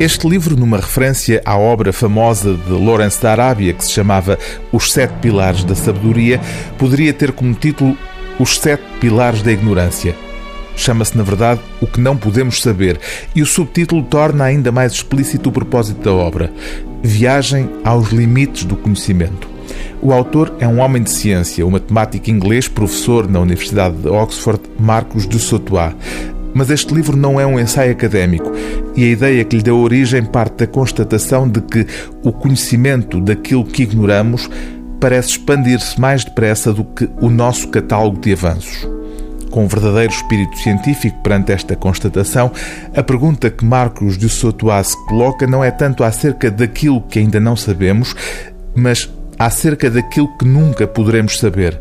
Este livro, numa referência à obra famosa de Lawrence da Arábia, que se chamava Os Sete Pilares da Sabedoria, poderia ter como título Os Sete Pilares da Ignorância. Chama-se, na verdade, O que Não Podemos Saber, e o subtítulo torna ainda mais explícito o propósito da obra: Viagem aos Limites do Conhecimento. O autor é um homem de ciência, o matemático inglês, professor na Universidade de Oxford, Marcos de Sautois. Mas este livro não é um ensaio académico e a ideia que lhe deu origem parte da constatação de que o conhecimento daquilo que ignoramos parece expandir-se mais depressa do que o nosso catálogo de avanços. Com um verdadeiro espírito científico perante esta constatação, a pergunta que Marcos de Sautois se coloca não é tanto acerca daquilo que ainda não sabemos, mas acerca daquilo que nunca poderemos saber.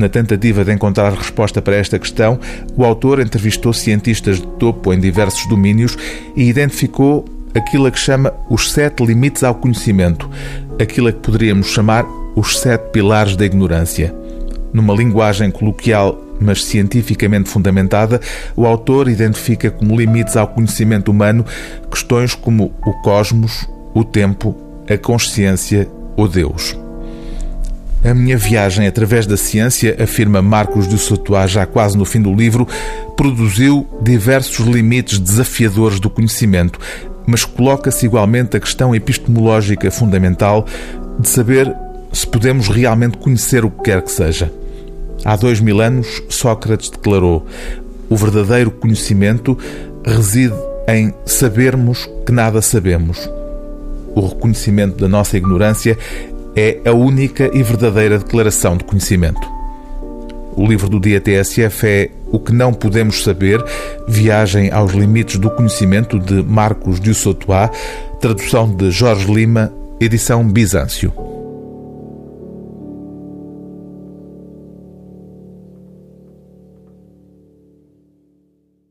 Na tentativa de encontrar resposta para esta questão, o autor entrevistou cientistas de topo em diversos domínios e identificou aquilo a que chama os sete limites ao conhecimento, aquilo a que poderíamos chamar os sete pilares da ignorância. Numa linguagem coloquial, mas cientificamente fundamentada, o autor identifica como limites ao conhecimento humano questões como o cosmos, o tempo, a consciência ou Deus. A minha viagem através da ciência, afirma Marcos de Sautois já quase no fim do livro, produziu diversos limites desafiadores do conhecimento, mas coloca-se igualmente a questão epistemológica fundamental de saber se podemos realmente conhecer o que quer que seja. Há dois mil anos, Sócrates declarou: o verdadeiro conhecimento reside em sabermos que nada sabemos. O reconhecimento da nossa ignorância é a única e verdadeira declaração de conhecimento. O livro do dia TSF é O que não podemos saber, Viagem aos limites do conhecimento de Marcos de Sautois, tradução de Jorge Lima, edição Bizâncio.